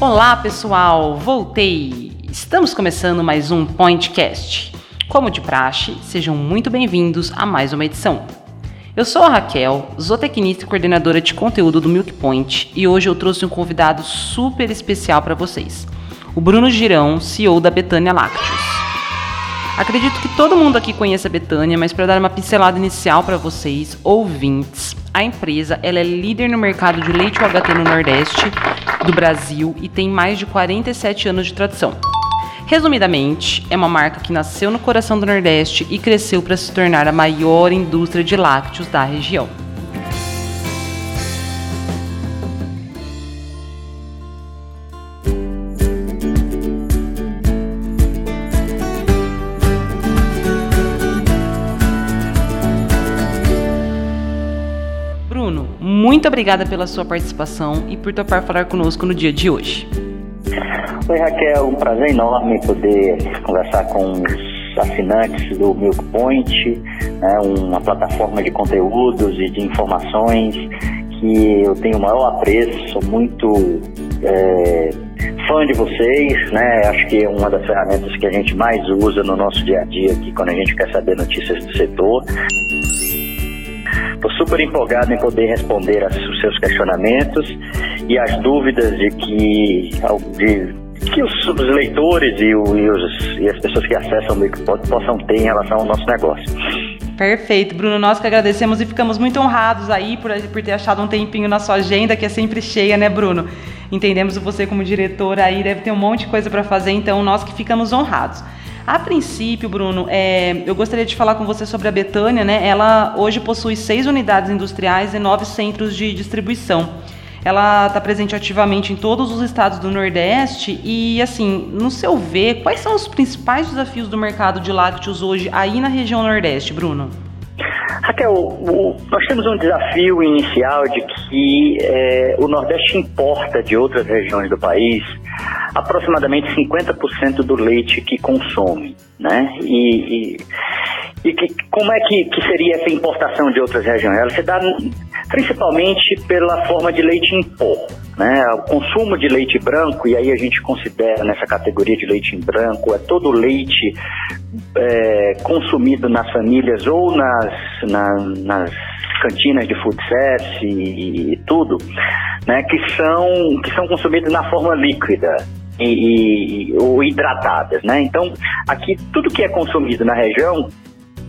Olá pessoal, voltei! Estamos começando mais um Pointcast. Como de praxe, sejam muito bem-vindos a mais uma edição. Eu sou a Raquel, zootecnista e coordenadora de conteúdo do Milk Point, e hoje eu trouxe um convidado super especial para vocês, o Bruno Girão, CEO da Betânia Lácteos. Acredito que todo mundo aqui conhece a Betânia, mas para dar uma pincelada inicial para vocês, ouvintes, a empresa ela é líder no mercado de leite UHT no Nordeste do Brasil e tem mais de 47 anos de tradição. Resumidamente, é uma marca que nasceu no coração do Nordeste e cresceu para se tornar a maior indústria de lácteos da região. Muito obrigada pela sua participação e por topar falar conosco no dia de hoje. Oi Raquel, um prazer enorme poder conversar com os assinantes do Milk Point, né, uma plataforma de conteúdos e de informações que eu tenho o maior apreço, sou muito é, fã de vocês, né? Acho que é uma das ferramentas que a gente mais usa no nosso dia a dia aqui quando a gente quer saber notícias do setor. Estou super empolgado em poder responder os seus questionamentos e as dúvidas de que, de, que os, os leitores e, o, e, os, e, as pessoas que acessam o Wikipod possam ter em relação ao nosso negócio. Perfeito, Bruno. Nós que agradecemos e ficamos muito honrados aí por, por ter achado um tempinho na sua agenda, que é sempre cheia, né, Bruno? Entendemos você como diretor aí, deve ter um monte de coisa para fazer, então nós que ficamos honrados. A princípio, Bruno, é, eu gostaria de falar com você sobre a Betânia, né? Ela hoje possui seis unidades industriais e nove centros de distribuição. Ela está presente ativamente em todos os estados do Nordeste e, assim, no seu ver, quais são os principais desafios do mercado de lácteos hoje aí na região Nordeste, Bruno? Raquel, o, nós temos um desafio inicial de que é, o Nordeste importa de outras regiões do país aproximadamente 50% do leite que consome, né? E, e, e que, como é que, que, seria essa importação de outras regiões? Ela se dá principalmente pela forma de leite em pó, né? O consumo de leite branco, e aí a gente considera nessa categoria de leite em branco, é todo o leite é, consumido nas famílias ou nas, na, nas cantinas de food service e, e, tudo, né, que são que são consumidos na forma líquida e, e, ou hidratadas, né? Então, aqui tudo que é consumido na região,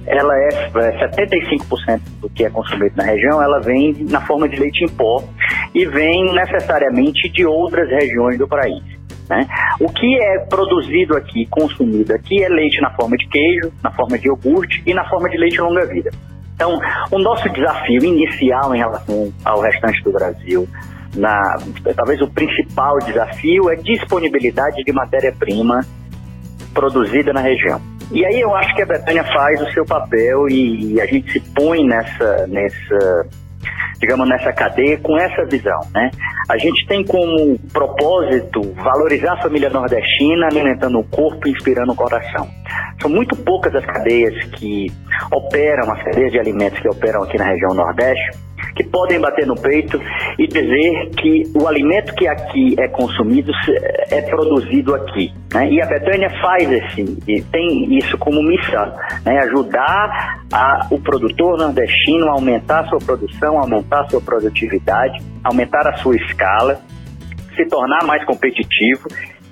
ela é 75% é, do que é consumido na região, ela vem na forma de leite em pó e vem necessariamente de outras regiões do país. Né? O que é produzido aqui, consumido aqui, é leite na forma de queijo, na forma de iogurte e na forma de leite longa-vida. Então, o nosso desafio inicial em relação ao restante do Brasil na, talvez o principal desafio é disponibilidade de matéria-prima produzida na região. E aí eu acho que a Betânia faz o seu papel e, e a gente se põe nessa, nessa digamos, nessa cadeia com essa visão, né? A gente tem como propósito valorizar a família nordestina, alimentando o corpo e inspirando o coração. São muito poucas as cadeias que operam, as cadeias de alimentos que operam aqui na região Nordeste, que podem bater no peito e dizer que o alimento que aqui é consumido é produzido aqui. Né? E a Betânia faz esse, tem isso como missão, né? ajudar a, o produtor nordestino a aumentar a sua produção, aumentar a sua produtividade, aumentar a sua escala, se tornar mais competitivo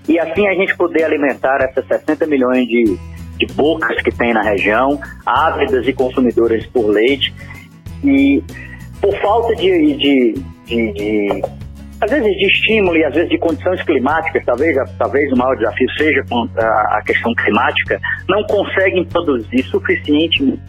e assim a gente poder alimentar essas 60 milhões de, de bocas que tem na região, ávidas e consumidoras por leite. E por falta de, de, de, de às vezes de estímulo e às vezes de condições climáticas, talvez, talvez o maior desafio seja a questão climática, não conseguem produzir suficiente,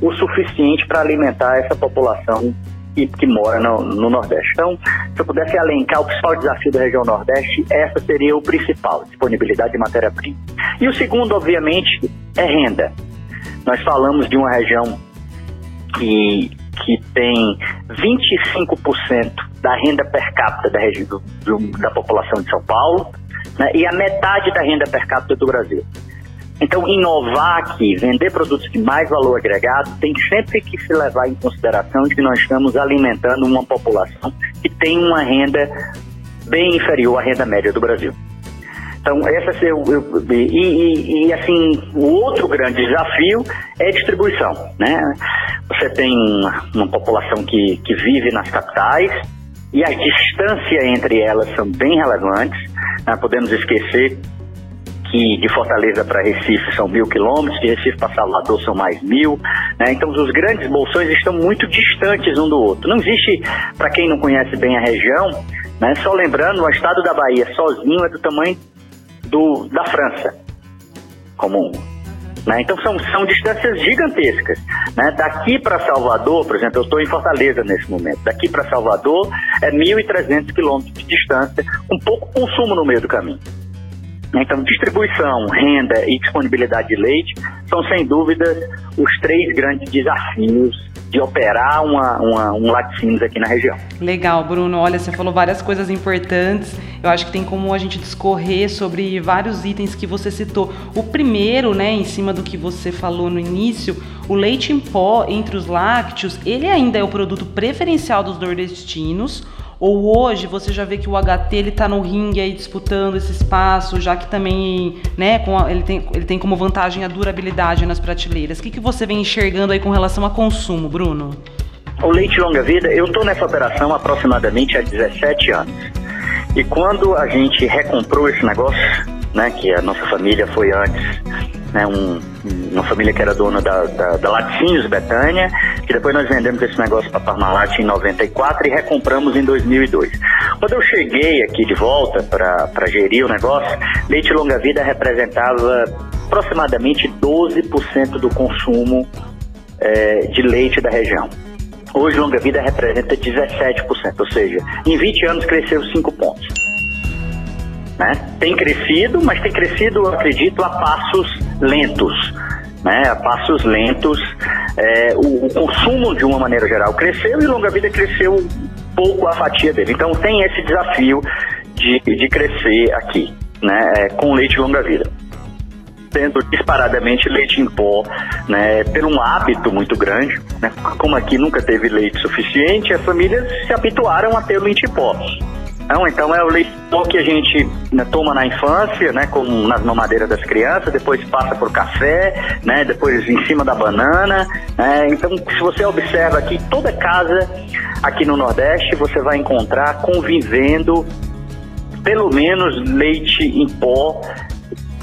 o suficiente para alimentar essa população que, que mora no, no, Nordeste. Então, se eu pudesse elencar o principal desafio da região Nordeste, essa seria o principal, disponibilidade de matéria-prima. E o segundo, obviamente, é renda. Nós falamos de uma região que que tem 25% da renda per capita da, região, do, da população de São Paulo né, e a metade da renda per capita do Brasil. Então, inovar aqui, vender produtos de mais valor agregado, tem sempre que se levar em consideração de que nós estamos alimentando uma população que tem uma renda bem inferior à renda média do Brasil. Então, essa eu, eu e, e, e, assim, o outro grande desafio é distribuição, né? Você tem uma, população que, que vive nas capitais e a distância entre elas são bem relevantes. Né? Podemos esquecer que de Fortaleza para Recife são mil quilômetros, de Recife para Salvador são mais mil. Né? Então, os grandes bolsões estão muito distantes um do outro. Não existe, para quem não conhece bem a região, né? só lembrando, o estado da Bahia sozinho é do tamanho do, da França comum. Né? Então são, são distâncias gigantescas. Né? Daqui para Salvador, por exemplo, eu estou em Fortaleza nesse momento. Daqui para Salvador é 1.300 quilômetros de distância, com pouco consumo no meio do caminho. Então, distribuição, renda e disponibilidade de leite são, sem dúvida, os três grandes desafios de operar uma, uma, um laticínios aqui na região. Legal, Bruno. Olha, você falou várias coisas importantes. Eu acho que tem como a gente discorrer sobre vários itens que você citou. O primeiro, né, em cima do que você falou no início, o leite em pó entre os lácteos, ele ainda é o produto preferencial dos nordestinos ou hoje você já vê que o HT ele está no ringue aí disputando esse espaço, já que também, né, a, ele, tem, ele tem como vantagem a durabilidade nas prateleiras. O que, que você vem enxergando aí com relação a consumo, Bruno? O leite longa vida, eu estou nessa operação aproximadamente há 17 anos. E quando a gente recomprou esse negócio, né, que a nossa família foi antes né, um, uma família que era dona da, da, da Laticínios Betânia, que depois nós vendemos esse negócio para Parmalat em 94 e recompramos em 2002. Quando eu cheguei aqui de volta para gerir o negócio, leite longa vida representava aproximadamente 12% do consumo é, de leite da região. Hoje, longa vida representa 17%, ou seja, em 20 anos cresceu 5 pontos. Né? Tem crescido, mas tem crescido, acredito, a passos lentos. Né, a passos lentos, é, o, o, consumo de uma maneira geral cresceu e longa vida cresceu pouco a fatia dele. Então tem esse desafio de, de crescer aqui, né, é, com leite longa vida tendo disparadamente leite em pó, né, por um hábito muito grande, né, como aqui nunca teve leite suficiente, as famílias se habituaram a ter leite em pó. Não, então é o leite que a gente né, toma na infância, né, como nas mamadeiras das crianças, depois passa por café, né, depois em cima da banana. Né, então, se você observa aqui, toda casa aqui no Nordeste você vai encontrar convivendo pelo menos leite em pó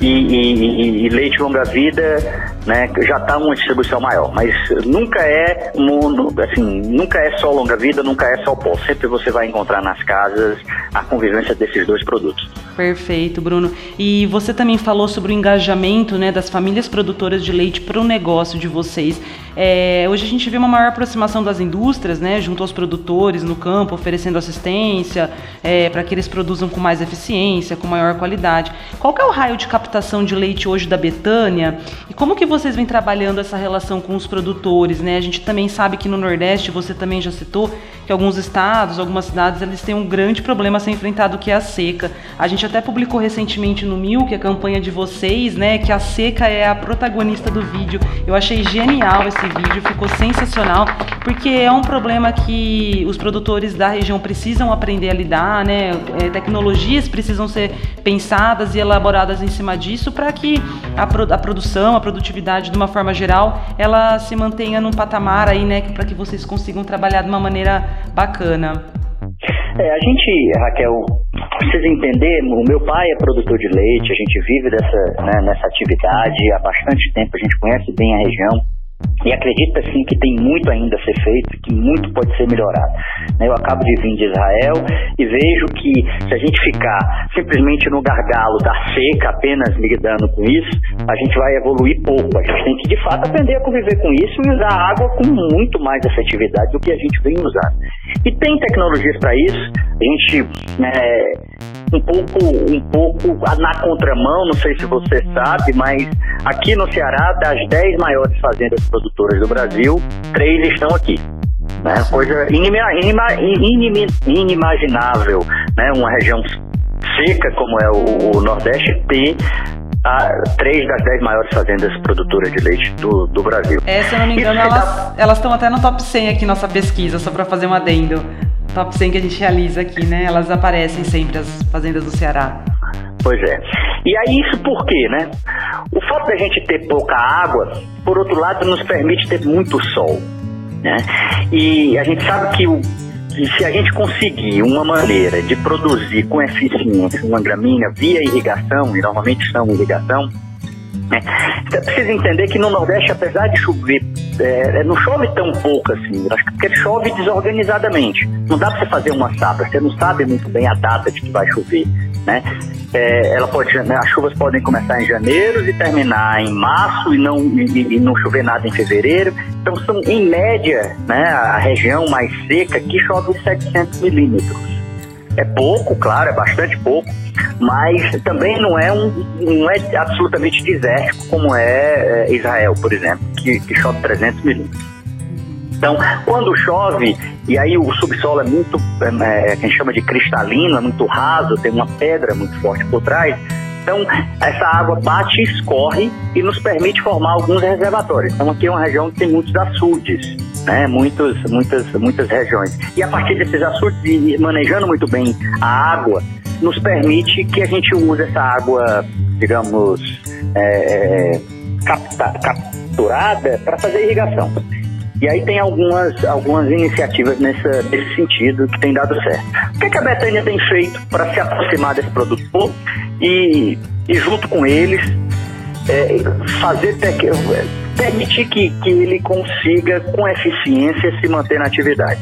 e, e, e leite longa-vida né, já está uma distribuição maior. Mas nunca é mundo, assim, nunca é só longa-vida, nunca é só pó. Sempre você vai encontrar nas casas a convivência desses dois produtos. Perfeito, Bruno. E você também falou sobre o engajamento né, das famílias produtoras de leite para o negócio de vocês. É, hoje a gente vê uma maior aproximação das indústrias, né, junto aos produtores no campo, oferecendo assistência é, para que eles produzam com mais eficiência, com maior qualidade. Qual é o raio de captação de leite hoje da Betânia e como que vocês vêm trabalhando essa relação com os produtores? Né? A gente também sabe que no Nordeste, você também já citou, que alguns estados, algumas cidades, eles têm um grande problema a ser enfrentado que é a seca. A gente até publicou recentemente no Mil, que é a campanha de vocês, né, que a seca é a protagonista do vídeo. Eu achei genial esse vídeo, ficou sensacional, porque é um problema que os produtores da região precisam aprender a lidar, né? É, tecnologias precisam ser pensadas e elaboradas em cima disso para que a, a produção, a produtividade de uma forma geral, ela se mantenha num patamar aí, né, para que vocês consigam trabalhar de uma maneira bacana. É, a gente, Raquel, precisa entender, o meu pai é produtor de leite, a gente vive dessa, né, nessa atividade há bastante tempo, a gente conhece bem a região. E acredita sim que tem muito ainda a ser feito, que muito pode ser melhorado. Né, eu acabo de vir de Israel e vejo que se a gente ficar simplesmente no gargalo da seca, apenas lidando com isso, a gente vai evoluir pouco. A gente tem que de fato aprender a conviver com isso e usar a água com muito mais efetividade do que a gente vem usando. E tem tecnologias para isso. A gente é, um pouco, um pouco na contramão, não sei se você sabe, mas aqui no Ceará, das 10 maiores fazendas produtoras do Brasil, três estão aqui. Né? Coisa inima, inima, inima, inimaginável, né? uma região seca como é o, o Nordeste ter três das dez maiores fazendas produtoras de leite do, do Brasil. É, se eu não me engano, elas estão até no top 100 aqui nossa pesquisa, só para fazer um adendo. Top 100 que a gente realiza aqui, né? Elas aparecem sempre, as fazendas do Ceará. Pois é. E aí isso por quê, né? O fato da gente ter pouca água, por outro lado, nos permite ter muito sol. Né? E a gente sabe que o, se a gente conseguir uma maneira de produzir com eficiência uma gramínea via irrigação, e normalmente são irrigação, né? Você precisa entender que no Nordeste, apesar de chover, é, é não chove tão pouco assim, acho que porque chove desorganizadamente. Não dá para você fazer uma safra, você não sabe muito bem a data de que vai chover. Né? É, ela pode, né, as chuvas podem começar em janeiro e terminar em março e não, e, e, não chover nada em fevereiro. Então, são, em média, né, a região mais seca que chove 700 milímetros. É pouco, claro, é bastante pouco, mas também não é, um, não é absolutamente desértico como é, é Israel, por exemplo, que, que chove 300 milímetros. Então, quando chove, e aí o subsolo é muito, é, é, que a gente chama de cristalino, é muito raso, tem uma pedra muito forte por trás, então, essa água bate e escorre e nos permite formar alguns reservatórios. Então, aqui é uma região que tem muitos açudes, né? Muitos, muitas, muitas regiões. E a partir desses açudes, e manejando muito bem a água, nos permite que a gente use essa água, digamos, é, é capta, capturada para fazer irrigação. E aí tem algumas, algumas iniciativas nessa, nesse sentido que tem dado certo. O que, é que a Betânia tem feito para se aproximar desse produtor e, e junto com eles, é, fazer permitir que, que ele consiga com eficiência se manter na atividade?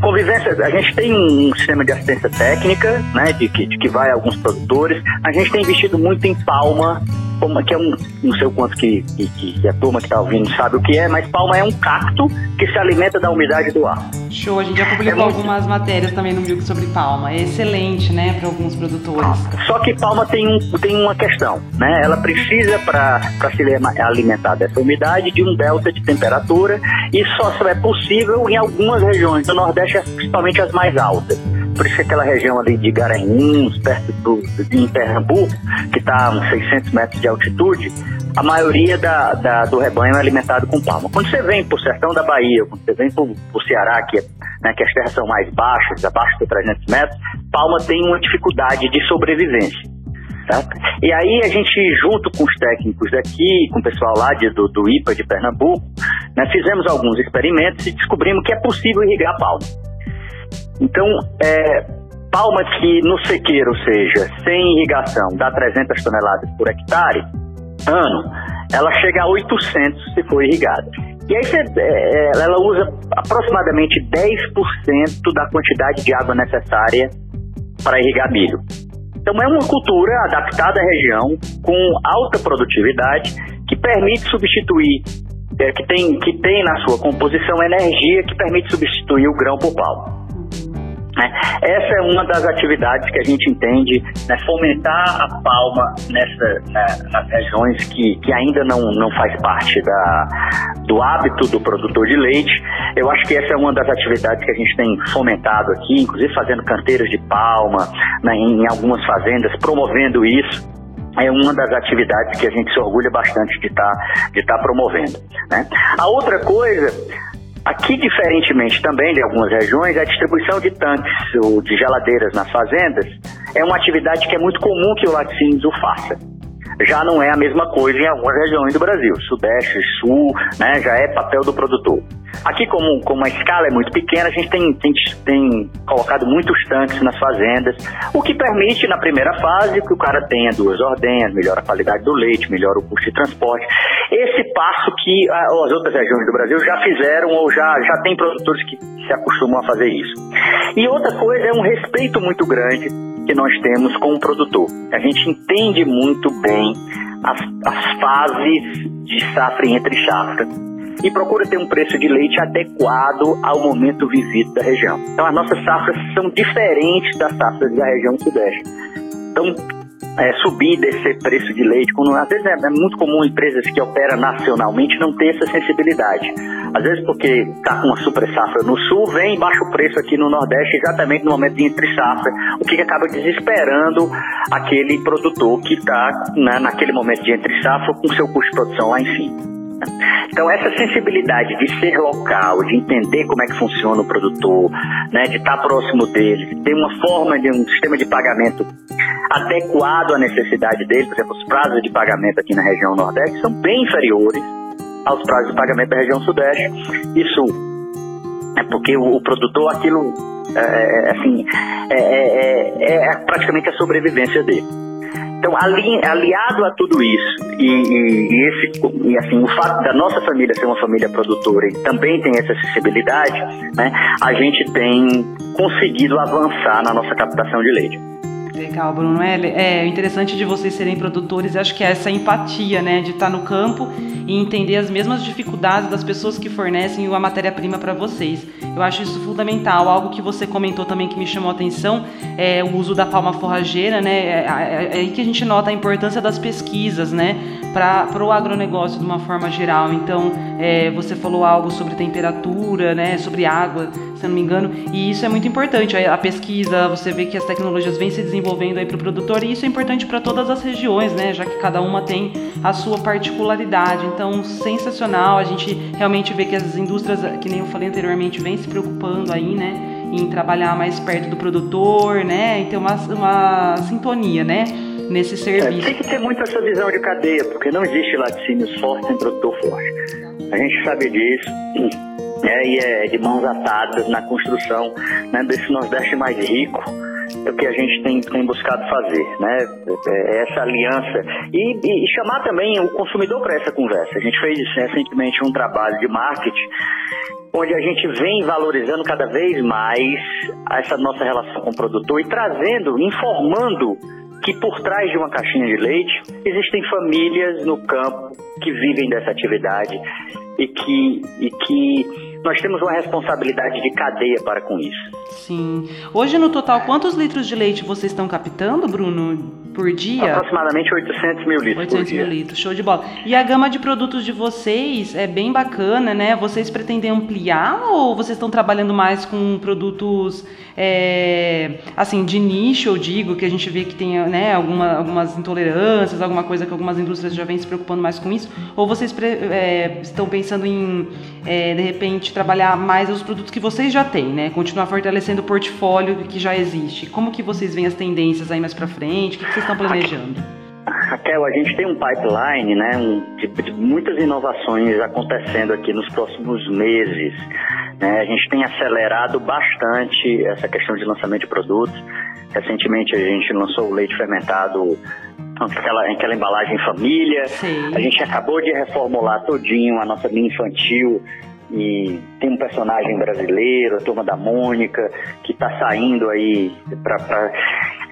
Convivência, a gente tem um sistema de assistência técnica, né, de que, de que vai a alguns produtores. A gente tem investido muito em palma palma, que é um, não sei o quanto que, que, que a turma que está ouvindo sabe o que é, mas palma é um cacto que se alimenta da umidade do ar. Show, a gente já publicou é muito... algumas matérias também no Milk sobre palma. É excelente, né, para alguns produtores. Só que palma tem, um, tem uma questão, né? Ela precisa para se alimentar dessa umidade de um delta de temperatura e só é possível em algumas regiões do Nordeste, principalmente as mais altas por isso que aquela região ali de Garanhuns, perto do, de Pernambuco, que está a uns 600 metros de altitude, a maioria da, da, do rebanho é alimentado com palma. Quando você vem para o sertão da Bahia, quando você vem para o Ceará, que, é, né, que as terras são mais baixas, abaixo de 300 metros, palma tem uma dificuldade de sobrevivência. Tá? E aí a gente, junto com os técnicos daqui, com o pessoal lá de, do, do IPA de Pernambuco, né, fizemos alguns experimentos e descobrimos que é possível irrigar palma. Então, é, palma que no sequeiro, ou seja, sem irrigação, dá 300 toneladas por hectare, ano, ela chega a 800 se for irrigada. E aí você, é, ela usa aproximadamente 10% da quantidade de água necessária para irrigar milho. Então é uma cultura adaptada à região, com alta produtividade, que permite substituir, é, que, tem, que tem na sua composição energia que permite substituir o grão por palma. Né? Essa é uma das atividades que a gente entende, né, fomentar a palma nessa, né, nas regiões que, que ainda não, não faz parte da, do hábito do produtor de leite. Eu acho que essa é uma das atividades que a gente tem fomentado aqui, inclusive fazendo canteiros de palma né, em algumas fazendas, promovendo isso é uma das atividades que a gente se orgulha bastante de estar tá, de tá promovendo. Né? A outra coisa Aqui, diferentemente também de algumas regiões, a distribuição de tanques ou de geladeiras nas fazendas é uma atividade que é muito comum que o laticínios o faça. Já não é a mesma coisa em algumas regiões do Brasil, sudeste, sul, né, já é papel do produtor. Aqui, como, como a escala é muito pequena, a gente tem, tem, tem colocado muitos tanques nas fazendas, o que permite, na primeira fase, que o cara tenha duas ordenhas, melhora a qualidade do leite, melhora o custo de transporte. Esse passo que as outras regiões do Brasil já fizeram ou já, já tem produtores que se acostumam a fazer isso. E outra coisa é um respeito muito grande que nós temos com o produtor. A gente entende muito bem as, as fases de safra entre safra e procura ter um preço de leite adequado ao momento vivido da região. Então, as nossas safras são diferentes das safras da região sudeste. Então, é, subir e descer preço de leite, quando, às vezes é, é, muito comum empresas que operam nacionalmente não ter essa sensibilidade. Às vezes porque está com uma super safra no sul, vem baixa o preço aqui no Nordeste exatamente no momento de entre safra, o que acaba desesperando aquele produtor que está né, naquele momento de entre safra com seu custo de produção lá em cima. Então, essa sensibilidade de ser local, de entender como é que funciona o produtor, né, de estar próximo dele, de ter uma forma de um sistema de pagamento adequado à necessidade dele, por exemplo, os prazos de pagamento aqui na região Nordeste são bem inferiores aos prazos de pagamento da região Sudeste. Isso é porque o, o produtor, aquilo, é, é, é assim, é, é, é praticamente a sobrevivência dele. Então, ali, aliado a tudo isso, e, e, e, esse, e assim, o fato da nossa família ser uma família produtora e também tem essa acessibilidade, né, a gente tem conseguido avançar na nossa captação de leite. Legal, Bruno. É, é interessante de vocês serem produtores, acho que é essa empatia, né, de estar no campo e entender as mesmas dificuldades das pessoas que fornecem a matéria-prima para vocês. Eu acho isso fundamental. Algo que você comentou também que me chamou a atenção é o uso da palma forrageira, né? É, é, é aí que a gente nota a importância das pesquisas, né, para o agronegócio de uma forma geral. Então, é, você falou algo sobre temperatura, né, sobre água, se eu não me engano, e isso é muito importante. A, pesquisa, você vê que as tecnologias vêm se desenvolvendo desenvolvendo aí para o produtor e isso é importante para todas as regiões, né? Já que cada uma tem a sua particularidade. Então, sensacional. A gente realmente vê que as indústrias, que nem eu falei anteriormente, vêm se preocupando aí, né? Em trabalhar mais perto do produtor, né? E ter uma, uma sintonia, né? Nesse serviço. É, tem que ter muito essa visão de cadeia, porque não existe laticínios fortes sem produtor forte. A gente sabe disso. É, e é de mãos atadas na construção né, desse Nordeste mais rico é o que a gente tem, tem buscado fazer, né? É, é essa aliança e, e, chamar também o consumidor para essa conversa. A gente fez recentemente um trabalho de marketing onde a gente vem valorizando cada vez mais essa nossa relação com o produtor e trazendo, informando que por trás de uma caixinha de leite existem famílias no campo que vivem dessa atividade e que, e que nós temos uma responsabilidade de cadeia para com isso. Sim. Hoje, no total, quantos litros de leite vocês estão captando, Bruno? Por dia? Aproximadamente 800 mil litros 800 mil litros, show de bola. E a gama de produtos de vocês é bem bacana, né? Vocês pretendem ampliar ou vocês estão trabalhando mais com produtos, é, assim, de nicho, eu digo, que a gente vê que tem né, alguma, algumas intolerâncias, alguma coisa que algumas indústrias já vêm se preocupando mais com isso? Ou vocês é, estão pensando em, é, de repente, trabalhar mais os produtos que vocês já têm, né? Continuar fortalecendo o portfólio que já existe. Como que vocês veem as tendências aí mais para frente? O que, que vocês estão planejando? Raquel, a gente tem um pipeline, né, um, de, de, muitas inovações acontecendo aqui nos próximos meses. Né? A gente tem acelerado bastante essa questão de lançamento de produtos. Recentemente a gente lançou o leite fermentado aquela, aquela embalagem família. Sim. A gente acabou de reformular todinho a nossa linha infantil e tem um personagem brasileiro, a turma da Mônica, que está saindo aí para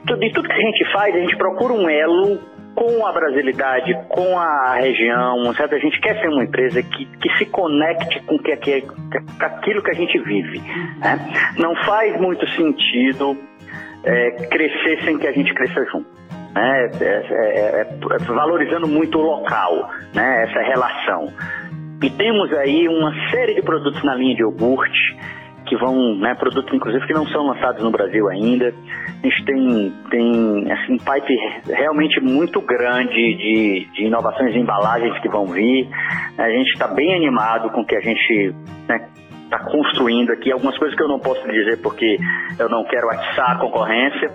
de tudo que a gente faz, a gente procura um elo com a brasilidade, com a região, certo? A gente quer ser uma empresa que, que se conecte com, que, que, aquilo que a gente vive. Né? Não faz muito sentido é, crescer sem que a gente cresça junto. Né? É, é, é, valorizando muito o local, né? essa relação. E temos aí uma série de produtos na linha de iogurte, que vão, né, produtos inclusive que não são lançados no Brasil ainda. A gente tem, tem assim, um pipe realmente muito grande de, de inovações de embalagens que vão vir. A gente está bem animado com o que a gente né, está construindo aqui. Algumas coisas que eu não posso dizer porque eu não quero atiçar a concorrência,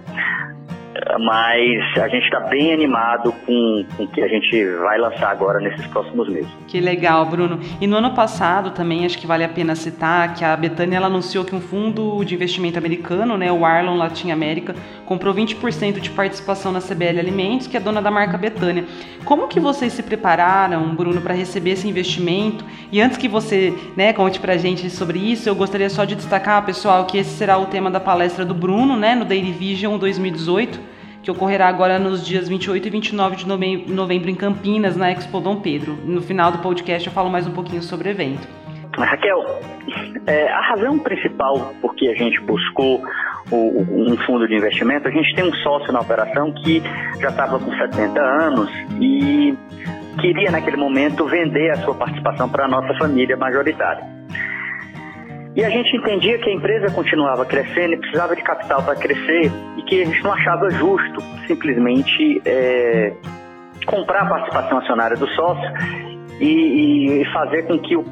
mas a gente está bem animado com, com o que a gente vai lançar agora nesses próximos meses. Que legal, Bruno. E no ano passado também acho que vale a pena citar que a Betânia anunciou que um fundo de investimento americano, né, o Arlon Latin America, comprou 20% de participação na CBL Alimentos, que é dona da marca Betânia. Como que vocês se prepararam, Bruno, para receber esse investimento? E antes que você né, conte para a gente sobre isso, eu gostaria só de destacar, pessoal, que esse será o tema da palestra do Bruno, né, no Daily Vision 2018 que ocorrerá agora nos dias 28 e 29 de novembro em Campinas, na Expo Dom Pedro. No final do podcast eu falo mais um pouquinho sobre o evento. Raquel, é, a razão principal por que a gente buscou o, um fundo de investimento, a gente tem um sócio na operação que já estava com 70 anos e queria naquele momento vender a sua participação para a nossa família majoritária. E a gente entendia que a empresa continuava crescendo e precisava de capital para crescer e que a gente não achava justo simplesmente é, comprar a participação acionária do sócio e, e fazer com que o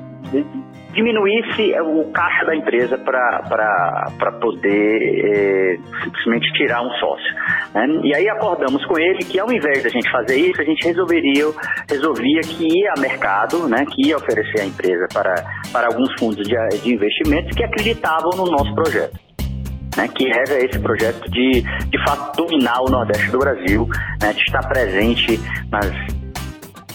diminuísse o caixa da empresa para poder é, simplesmente tirar um sócio. Né? E aí acordamos com ele que ao invés da gente fazer isso, a gente resolveria, resolvia que ia a mercado, né, que ia oferecer a empresa para, para alguns fundos de, de investimentos que acreditavam no nosso projeto. Né, que é esse projeto de, de fato, dominar o Nordeste do Brasil, né, de estar presente nas,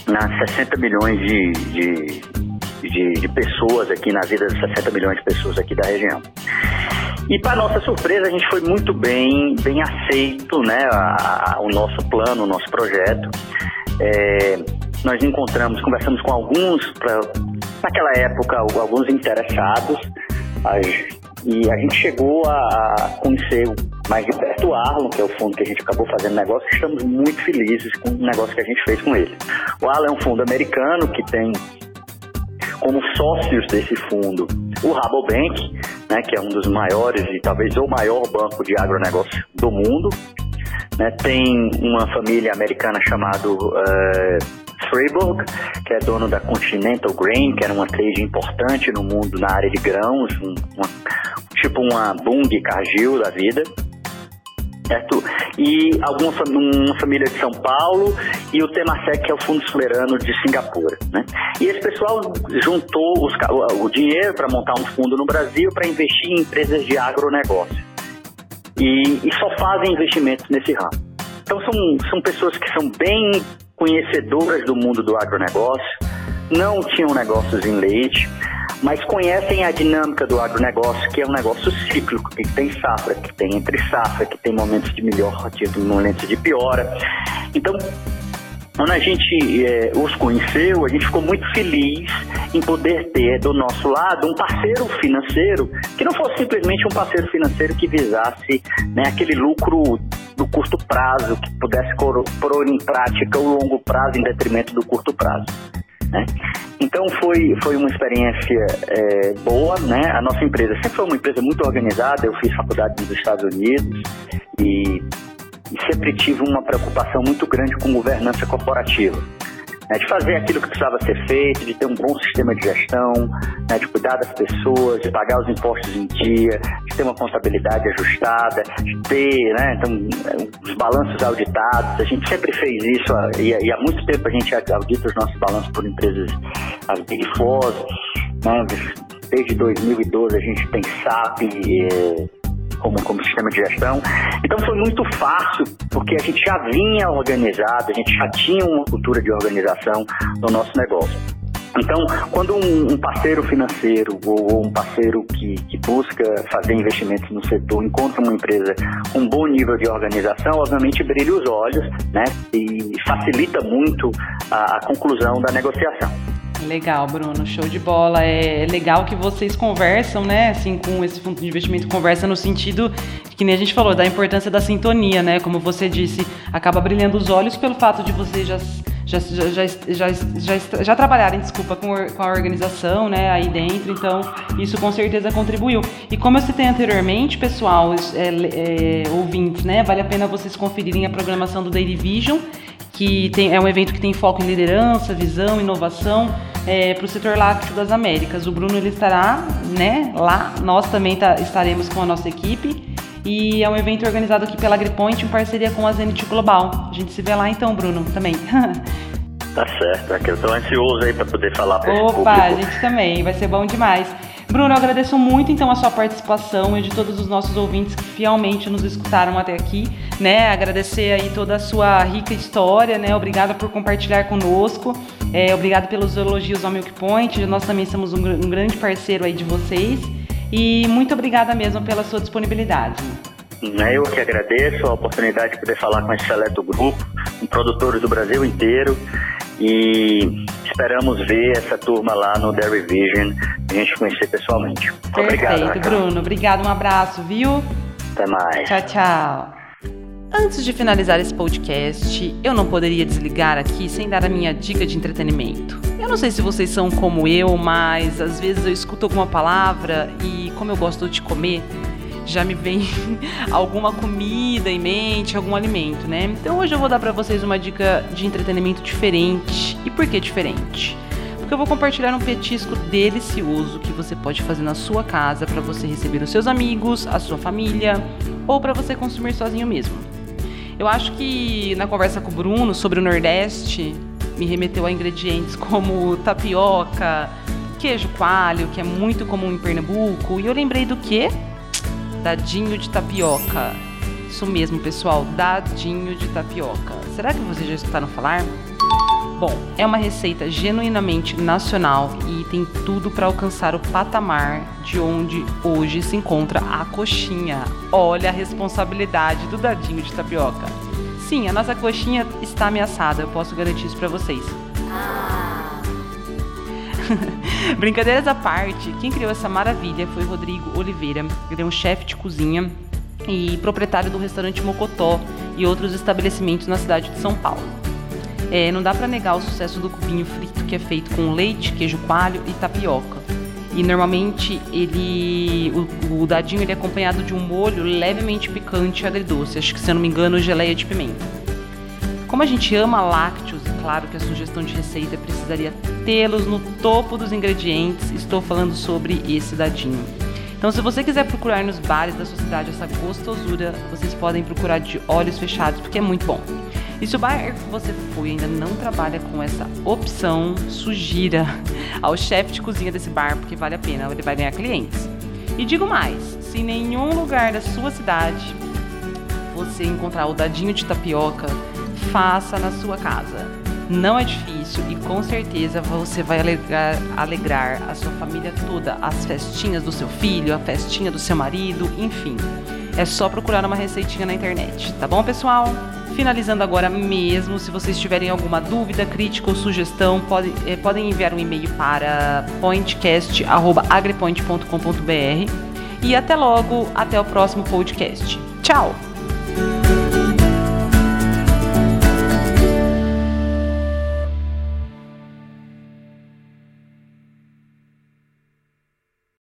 nas 60 milhões de, de, de, de pessoas aqui, na vida de 60 milhões de pessoas aqui da região. E para nossa surpresa, a gente foi muito bem, bem aceito, né, a, a, o nosso plano, o nosso projeto. É, nós encontramos, conversamos com alguns, pra, naquela época, alguns interessados, a, e a gente chegou a, conhecer mais de perto o Arlon, que é o fundo que a gente acabou fazendo negócio, estamos muito felizes com o negócio que a gente fez com ele. O Arlon é um fundo americano que tem como sócios desse fundo o Rabobank, né, que é um dos maiores e talvez o maior banco de agronegócio do mundo. Né, tem uma família americana chamada uh, Freiburg, que é dono da Continental Grain, que era uma trade importante no mundo na área de grãos, um, uma, tipo uma Bung Cargill da vida certo? E alguma uma família de São Paulo e o Temasek, que é o Fundo Soberano de Singapura, né? E esse pessoal juntou os, o, dinheiro para montar um fundo no Brasil para investir em empresas de agronegócio. E, e só fazem investimentos nesse ramo. Então são, são pessoas que são bem conhecedoras do mundo do agronegócio, não tinham negócios em leite, mas conhecem a dinâmica do agronegócio, que é um negócio cíclico, que tem safra, que tem entre safra, que tem momentos de melhor, momentos de piora. Então, quando a gente é, os conheceu, a gente ficou muito feliz em poder ter do nosso lado um parceiro financeiro que não fosse simplesmente um parceiro financeiro que visasse né, aquele lucro do curto prazo, que pudesse pôr em prática o longo prazo em detrimento do curto prazo. Né? Então foi, foi uma experiência é, boa, né? A nossa empresa sempre foi uma empresa muito organizada. Eu fiz faculdade nos Estados Unidos e, e sempre tive uma preocupação muito grande com governança corporativa né, de fazer aquilo que precisava ser feito, de ter um bom sistema de gestão, né, de cuidar das pessoas, de pagar os impostos em dia, de ter uma contabilidade ajustada, de ter né, então, os balanços auditados. A gente sempre fez isso e, e há muito tempo a gente audita os nossos balanços por empresas, as Big Four. Né, desde 2012 a gente tem SAP. Eh, como, como sistema de gestão. Então foi muito fácil, porque a gente já vinha organizado, a gente já tinha uma cultura de organização no nosso negócio. Então, quando um, parceiro financeiro ou um parceiro que, que, busca fazer investimentos no setor encontra uma empresa com um bom nível de organização, obviamente brilha os olhos né, e facilita muito a conclusão da negociação. Legal, Bruno, show de bola. É legal que vocês conversam, né? Assim, com esse fundo de investimento, conversa no sentido que nem a gente falou, da importância da sintonia, né? Como você disse, acaba brilhando os olhos pelo fato de vocês já já, já, já, já, já trabalharem, desculpa, com, com a organização, né, aí dentro, então isso com certeza contribuiu. E como eu citei anteriormente, pessoal, é, é, ouvintes, né, vale a pena vocês conferirem a programação do Daily Vision, que tem, é um evento que tem foco em liderança, visão, inovação é, para o setor lácteo das Américas. O Bruno ele estará né, lá, nós também tá, estaremos com a nossa equipe. E é um evento organizado aqui pela AgriPoint em parceria com a Zenit Global. A gente se vê lá então, Bruno, também. Tá certo, Raquel. Estou ansioso aí para poder falar para Opa, a gente também, vai ser bom demais. Bruno, eu agradeço muito então a sua participação e de todos os nossos ouvintes que fielmente nos escutaram até aqui, né? Agradecer aí toda a sua rica história, né? Obrigada por compartilhar conosco. É, obrigado pelos elogios ao Milk Point. Nós também somos um, um grande parceiro aí de vocês. E muito obrigada mesmo pela sua disponibilidade. Né, eu que agradeço a oportunidade de poder falar com esse seleto grupo, com produtores do Brasil inteiro e esperamos ver essa turma lá no Dairy Vision a gente conhecer pessoalmente. Perfeito, Obrigado, Bruno. Obrigado, um abraço, viu? Até mais. Tchau, tchau. Antes de finalizar esse podcast, eu não poderia desligar aqui sem dar a minha dica de entretenimento. Eu não sei se vocês são como eu, mas às vezes eu escuto alguma palavra e, como eu gosto de comer, já me vem alguma comida em mente, algum alimento, né? Então hoje eu vou dar para vocês uma dica de entretenimento diferente. E por que diferente? porque eu vou compartilhar um petisco delicioso que você pode fazer na sua casa para você receber os seus amigos, a sua família ou para você consumir sozinho mesmo. Eu acho que na conversa com o Bruno sobre o Nordeste me remeteu a ingredientes como tapioca, queijo coalho, que é muito comum em Pernambuco, e eu lembrei do que? Dadinho de tapioca. Isso mesmo, pessoal, dadinho de tapioca. Será que vocês já escutaram falar? Bom, é uma receita genuinamente nacional e tem tudo para alcançar o patamar de onde hoje se encontra a coxinha. Olha a responsabilidade do dadinho de tapioca. Sim, a nossa coxinha está ameaçada, eu posso garantir isso para vocês. Brincadeiras à parte, quem criou essa maravilha foi Rodrigo Oliveira. Ele é um chefe de cozinha e proprietário do restaurante Mocotó e outros estabelecimentos na cidade de São Paulo. É, não dá para negar o sucesso do cubinho frito que é feito com leite, queijo coalho e tapioca. E normalmente ele, o, o dadinho ele é acompanhado de um molho levemente picante e agridoce. Acho que se eu não me engano, geleia de pimenta. Como a gente ama lácteos, claro que a sugestão de receita precisaria tê-los no topo dos ingredientes, estou falando sobre esse dadinho. Então, se você quiser procurar nos bares da sua cidade essa gostosura, vocês podem procurar de olhos fechados, porque é muito bom. E se o bar que você foi ainda não trabalha com essa opção, sugira ao chefe de cozinha desse bar, porque vale a pena, ele vai ganhar clientes. E digo mais, se em nenhum lugar da sua cidade você encontrar o dadinho de tapioca, faça na sua casa. Não é difícil e com certeza você vai alegrar, alegrar a sua família toda, as festinhas do seu filho, a festinha do seu marido, enfim. É só procurar uma receitinha na internet, tá bom, pessoal? Finalizando agora mesmo, se vocês tiverem alguma dúvida, crítica ou sugestão, pode, eh, podem enviar um e-mail para pointcast.agripoint.com.br e até logo, até o próximo podcast. Tchau!